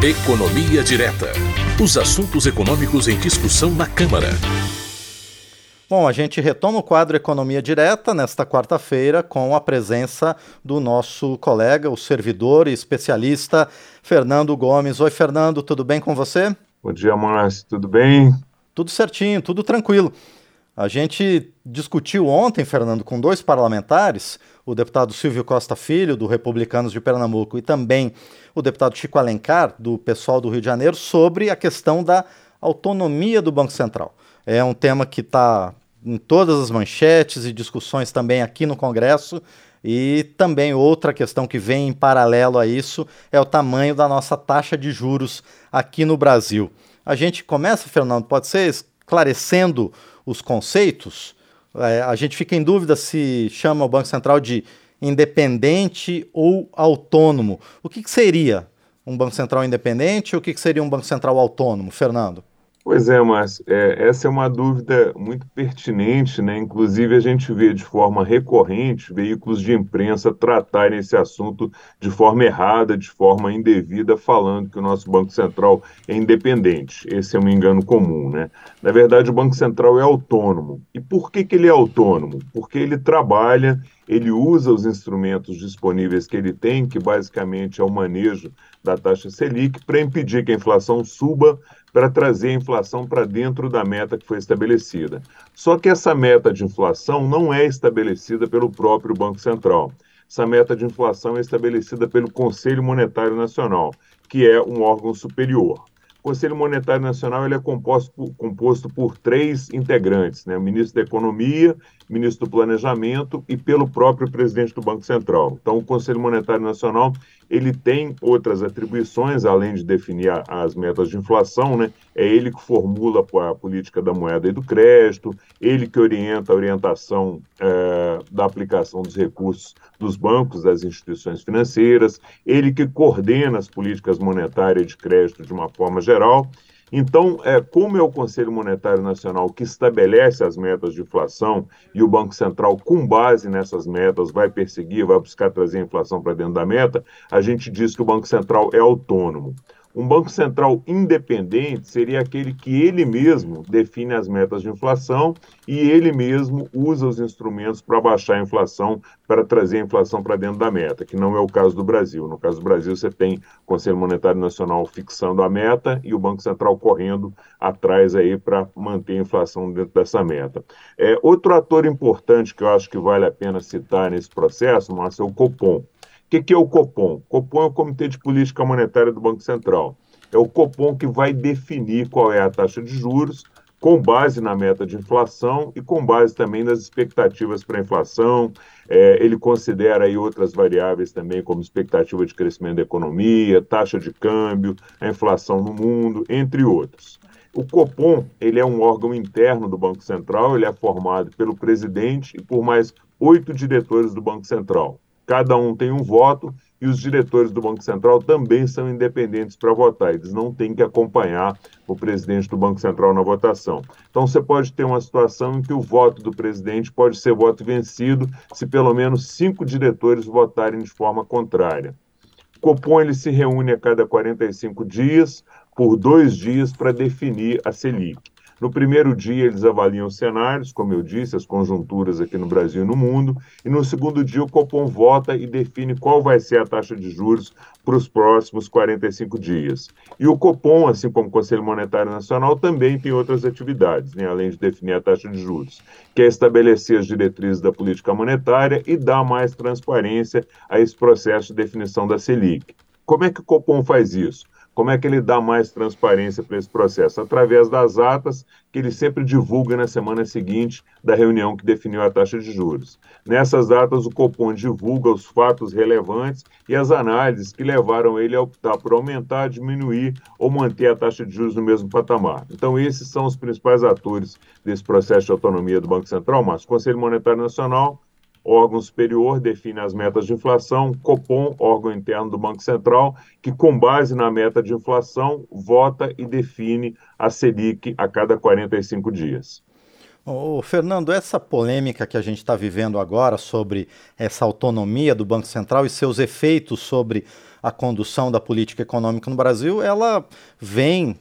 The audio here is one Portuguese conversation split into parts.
Economia Direta. Os assuntos econômicos em discussão na Câmara. Bom, a gente retoma o quadro Economia Direta nesta quarta-feira com a presença do nosso colega, o servidor e especialista Fernando Gomes. Oi, Fernando, tudo bem com você? Bom dia, Márcio, tudo bem? Tudo certinho, tudo tranquilo. A gente discutiu ontem, Fernando, com dois parlamentares, o deputado Silvio Costa Filho, do Republicanos de Pernambuco, e também o deputado Chico Alencar, do pessoal do Rio de Janeiro, sobre a questão da autonomia do Banco Central. É um tema que está em todas as manchetes e discussões também aqui no Congresso. E também outra questão que vem em paralelo a isso é o tamanho da nossa taxa de juros aqui no Brasil. A gente começa, Fernando, pode ser esclarecendo os conceitos, é, a gente fica em dúvida se chama o Banco Central de independente ou autônomo. O que, que seria um Banco Central independente ou o que, que seria um Banco Central autônomo, Fernando? Pois é, Márcio, é, essa é uma dúvida muito pertinente, né? Inclusive, a gente vê de forma recorrente veículos de imprensa tratarem esse assunto de forma errada, de forma indevida, falando que o nosso Banco Central é independente. Esse é um engano comum, né? Na verdade, o Banco Central é autônomo. E por que, que ele é autônomo? Porque ele trabalha ele usa os instrumentos disponíveis que ele tem, que basicamente é o manejo da taxa Selic, para impedir que a inflação suba para trazer a inflação para dentro da meta que foi estabelecida. Só que essa meta de inflação não é estabelecida pelo próprio Banco Central. Essa meta de inflação é estabelecida pelo Conselho Monetário Nacional, que é um órgão superior. O Conselho Monetário Nacional ele é composto por, composto por três integrantes, né? o ministro da Economia, ministro do Planejamento e pelo próprio presidente do Banco Central. Então, o Conselho Monetário Nacional ele tem outras atribuições, além de definir as metas de inflação, né? É ele que formula a política da moeda e do crédito, ele que orienta a orientação é, da aplicação dos recursos dos bancos, das instituições financeiras, ele que coordena as políticas monetárias de crédito de uma forma geral. Então, é, como é o Conselho Monetário Nacional que estabelece as metas de inflação e o Banco Central, com base nessas metas, vai perseguir, vai buscar trazer a inflação para dentro da meta, a gente diz que o Banco Central é autônomo. Um Banco Central independente seria aquele que ele mesmo define as metas de inflação e ele mesmo usa os instrumentos para baixar a inflação, para trazer a inflação para dentro da meta, que não é o caso do Brasil. No caso do Brasil, você tem o Conselho Monetário Nacional fixando a meta e o Banco Central correndo atrás aí para manter a inflação dentro dessa meta. É, outro ator importante que eu acho que vale a pena citar nesse processo, Márcio, é o Copom. O que, que, é o Copom? Copom é o Comitê de Política Monetária do Banco Central. É o Copom que vai definir qual é a taxa de juros, com base na meta de inflação e com base também nas expectativas para a inflação. É, ele considera aí outras variáveis também, como expectativa de crescimento da economia, taxa de câmbio, a inflação no mundo, entre outros. O Copom ele é um órgão interno do Banco Central, ele é formado pelo presidente e por mais oito diretores do Banco Central cada um tem um voto e os diretores do Banco Central também são independentes para votar. Eles não têm que acompanhar o presidente do Banco Central na votação. Então você pode ter uma situação em que o voto do presidente pode ser voto vencido se pelo menos cinco diretores votarem de forma contrária. O Copom ele se reúne a cada 45 dias, por dois dias, para definir a Selic. No primeiro dia, eles avaliam os cenários, como eu disse, as conjunturas aqui no Brasil e no mundo, e no segundo dia, o Copom vota e define qual vai ser a taxa de juros para os próximos 45 dias. E o Copom, assim como o Conselho Monetário Nacional, também tem outras atividades, né, além de definir a taxa de juros, que é estabelecer as diretrizes da política monetária e dar mais transparência a esse processo de definição da Selic. Como é que o Copom faz isso? Como é que ele dá mais transparência para esse processo? Através das atas que ele sempre divulga na semana seguinte da reunião que definiu a taxa de juros. Nessas atas, o Copom divulga os fatos relevantes e as análises que levaram ele a optar por aumentar, diminuir ou manter a taxa de juros no mesmo patamar. Então, esses são os principais atores desse processo de autonomia do Banco Central, mas o Conselho Monetário Nacional órgão superior define as metas de inflação, Copom, órgão interno do Banco Central, que com base na meta de inflação vota e define a Selic a cada 45 dias. Ô, Fernando, essa polêmica que a gente está vivendo agora sobre essa autonomia do Banco Central e seus efeitos sobre a condução da política econômica no Brasil, ela vem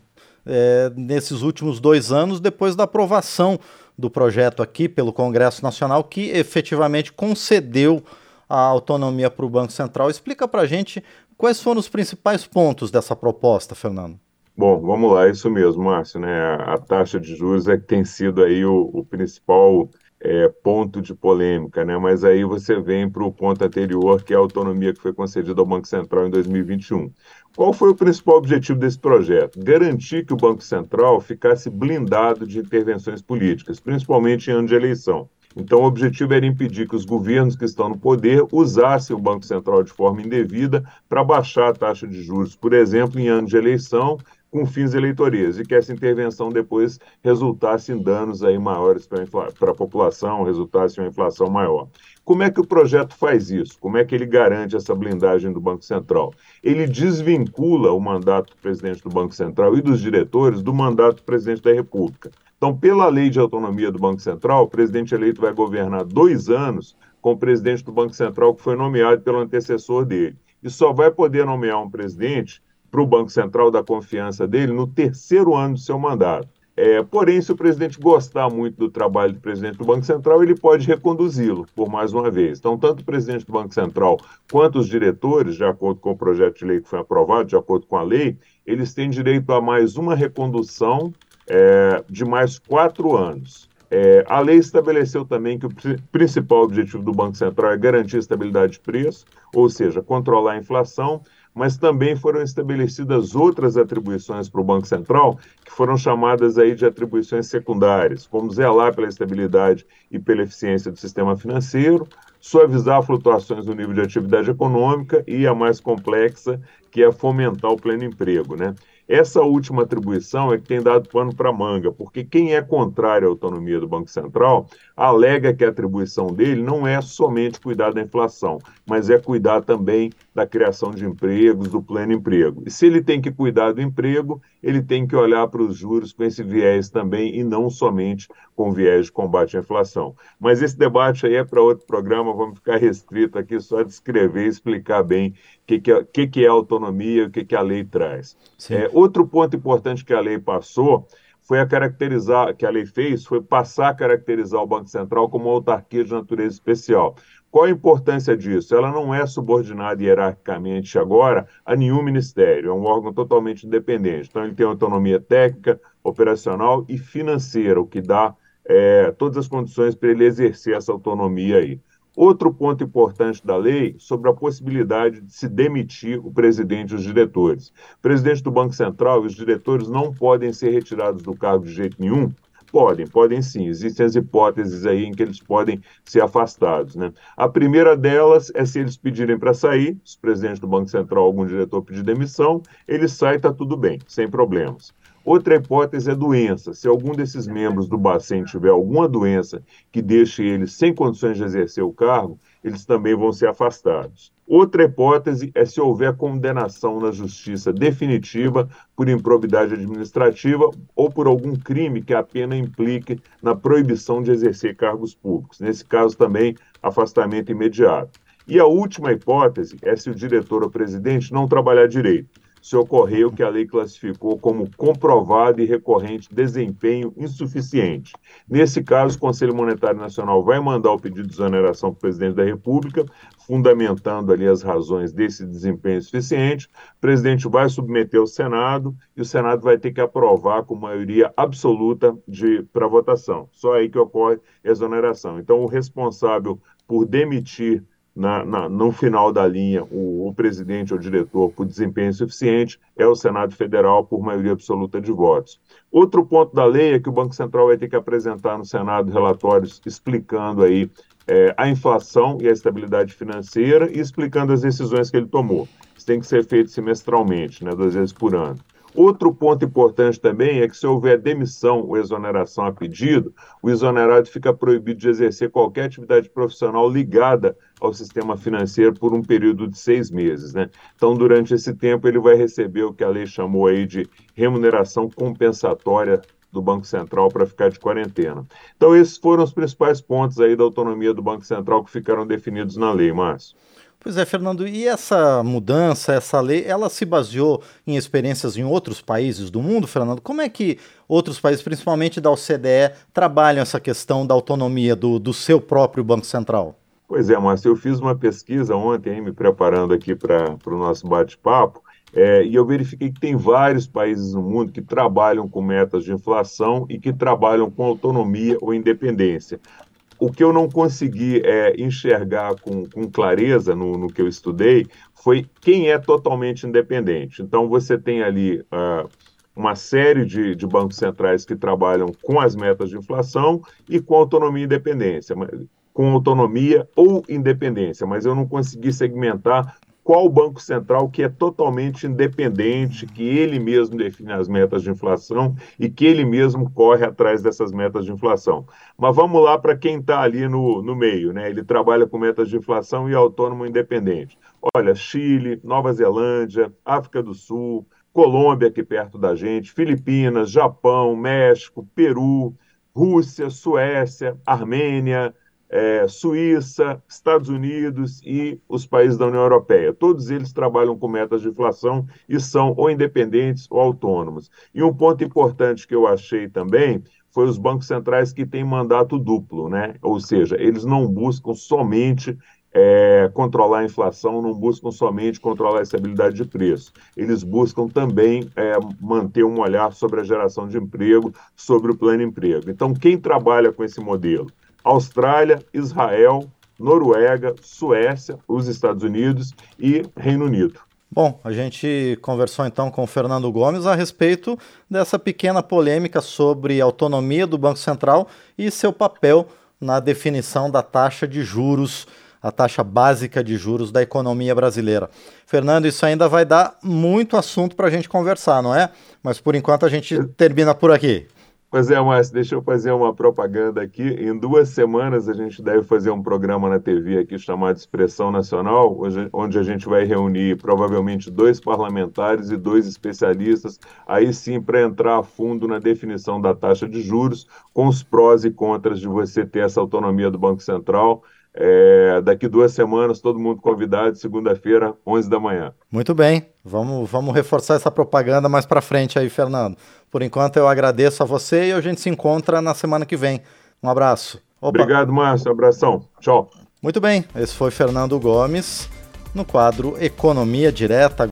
é, nesses últimos dois anos depois da aprovação do projeto aqui pelo Congresso Nacional, que efetivamente concedeu a autonomia para o Banco Central. Explica para a gente quais foram os principais pontos dessa proposta, Fernando. Bom, vamos lá, isso mesmo, Márcio, né? A taxa de juros é que tem sido aí o, o principal é, ponto de polêmica, né? Mas aí você vem para o ponto anterior, que é a autonomia que foi concedida ao Banco Central em 2021. Qual foi o principal objetivo desse projeto? Garantir que o Banco Central ficasse blindado de intervenções políticas, principalmente em ano de eleição. Então, o objetivo era impedir que os governos que estão no poder usassem o Banco Central de forma indevida para baixar a taxa de juros, por exemplo, em ano de eleição, com fins eleitoreiros, e que essa intervenção depois resultasse em danos aí maiores para a população, resultasse em uma inflação maior. Como é que o projeto faz isso? Como é que ele garante essa blindagem do Banco Central? Ele desvincula o mandato do presidente do Banco Central e dos diretores do mandato do presidente da República. Então, pela lei de autonomia do Banco Central, o presidente eleito vai governar dois anos com o presidente do Banco Central que foi nomeado pelo antecessor dele. E só vai poder nomear um presidente para o Banco Central da confiança dele no terceiro ano do seu mandato. É, porém, se o presidente gostar muito do trabalho do presidente do Banco Central, ele pode reconduzi-lo por mais uma vez. Então, tanto o presidente do Banco Central quanto os diretores, de acordo com o projeto de lei que foi aprovado, de acordo com a lei, eles têm direito a mais uma recondução é, de mais quatro anos. É, a lei estabeleceu também que o principal objetivo do Banco Central é garantir estabilidade de preço, ou seja, controlar a inflação, mas também foram estabelecidas outras atribuições para o Banco Central, que foram chamadas aí de atribuições secundárias, como zelar pela estabilidade e pela eficiência do sistema financeiro, suavizar flutuações no nível de atividade econômica e a mais complexa, que é fomentar o pleno emprego, né? Essa última atribuição é que tem dado pano para manga, porque quem é contrário à autonomia do Banco Central alega que a atribuição dele não é somente cuidar da inflação, mas é cuidar também da criação de empregos, do pleno emprego. E se ele tem que cuidar do emprego, ele tem que olhar para os juros com esse viés também e não somente com viés de combate à inflação. Mas esse debate aí é para outro programa, vamos ficar restrito aqui só de escrever e explicar bem o que, que, é, que, que é autonomia e o que, que a lei traz. É, outro ponto importante que a lei passou foi a caracterizar, que a lei fez, foi passar a caracterizar o Banco Central como uma autarquia de natureza especial. Qual a importância disso? Ela não é subordinada hierarquicamente agora a nenhum ministério, é um órgão totalmente independente. Então, ele tem autonomia técnica, operacional e financeira, o que dá é, todas as condições para ele exercer essa autonomia aí. Outro ponto importante da lei sobre a possibilidade de se demitir o presidente e os diretores. O presidente do Banco Central e os diretores não podem ser retirados do cargo de jeito nenhum. Podem, podem sim. Existem as hipóteses aí em que eles podem ser afastados. Né? A primeira delas é se eles pedirem para sair, se o presidente do Banco Central algum diretor pedir demissão, ele sai, está tudo bem, sem problemas. Outra hipótese é doença. Se algum desses membros do Bacen tiver alguma doença que deixe eles sem condições de exercer o cargo, eles também vão ser afastados. Outra hipótese é se houver condenação na justiça definitiva por improbidade administrativa ou por algum crime que a pena implique na proibição de exercer cargos públicos. Nesse caso, também, afastamento imediato. E a última hipótese é se o diretor ou presidente não trabalhar direito se ocorreu que a lei classificou como comprovado e recorrente desempenho insuficiente. Nesse caso, o Conselho Monetário Nacional vai mandar o pedido de exoneração para o presidente da República, fundamentando ali as razões desse desempenho insuficiente. O presidente vai submeter ao Senado e o Senado vai ter que aprovar com maioria absoluta para votação. Só aí que ocorre exoneração. Então, o responsável por demitir na, na, no final da linha, o, o, presidente ou diretor por desempenho insuficiente é o Senado Federal por maioria absoluta de votos. Outro ponto da lei é que o Banco Central vai ter que apresentar no Senado relatórios explicando aí é, a inflação e a estabilidade financeira e explicando as decisões que ele tomou. Isso tem que ser feito semestralmente, né, duas vezes por ano. Outro ponto importante também é que se houver demissão ou exoneração a pedido, o exonerado fica proibido de exercer qualquer atividade profissional ligada ao sistema financeiro por um período de seis meses. Né? Então, durante esse tempo, ele vai receber o que a lei chamou aí de remuneração compensatória do Banco Central para ficar de quarentena. Então, esses foram os principais pontos aí da autonomia do Banco Central que ficaram definidos na lei, Márcio. Pois é, Fernando, e essa mudança, essa lei, ela se baseou em experiências em outros países do mundo, Fernando? Como é que outros países, principalmente da OCDE, trabalham essa questão da autonomia do, do seu próprio Banco Central? Pois é, Márcio, eu fiz uma pesquisa ontem, me preparando aqui para o nosso bate-papo, é, e eu verifiquei que tem vários países no mundo que trabalham com metas de inflação e que trabalham com autonomia ou independência. O que eu não consegui é, enxergar com, com clareza no, no, que eu estudei foi quem é totalmente independente. Então, você tem ali uh, uma série de, de, bancos centrais que trabalham com as metas de inflação e com autonomia e independência, com autonomia ou independência, mas eu não consegui segmentar qual banco central que é totalmente independente, que ele mesmo define as metas de inflação e que ele mesmo corre atrás dessas metas de inflação. Mas vamos lá para quem está ali no, no meio, né? Ele trabalha com metas de inflação e é autônomo independente. Olha, Chile, Nova Zelândia, África do Sul, Colômbia aqui perto da gente, Filipinas, Japão, México, Peru, Rússia, Suécia, Armênia, é, Suíça, Estados Unidos e os países da União Europeia. Todos eles trabalham com metas de inflação e são ou independentes ou autônomos. E um ponto importante que eu achei também foi os bancos centrais que têm mandato duplo, né? Ou seja, eles não buscam somente é, controlar a inflação, não buscam somente controlar a estabilidade de preço. Eles buscam também é, manter um olhar sobre a geração de emprego, sobre o plano emprego. Então, quem trabalha com esse modelo? Austrália, Israel, Noruega, Suécia, os Estados Unidos e Reino Unido. Bom, a gente conversou então com o Fernando Gomes a respeito dessa pequena polêmica sobre a autonomia do Banco Central e seu papel na definição da taxa de juros, a taxa básica de juros da economia brasileira. Fernando, isso ainda vai dar muito assunto para a gente conversar, não é? Mas por enquanto a gente termina por aqui. Pois é, Márcio, deixa eu fazer uma propaganda aqui. Em duas semanas a gente deve fazer um programa na TV aqui chamado Expressão Nacional, onde a gente vai reunir provavelmente dois parlamentares e dois especialistas, aí sim para entrar a fundo na definição da taxa de juros, com os prós e contras de você ter essa autonomia do Banco Central. É, daqui duas semanas, todo mundo convidado, segunda-feira, 11 da manhã. Muito bem, vamos, vamos reforçar essa propaganda mais para frente aí, Fernando. Por enquanto, eu agradeço a você e a gente se encontra na semana que vem. Um abraço. Opa. Obrigado, Márcio. Abração. Tchau. Muito bem, esse foi Fernando Gomes no quadro Economia Direta.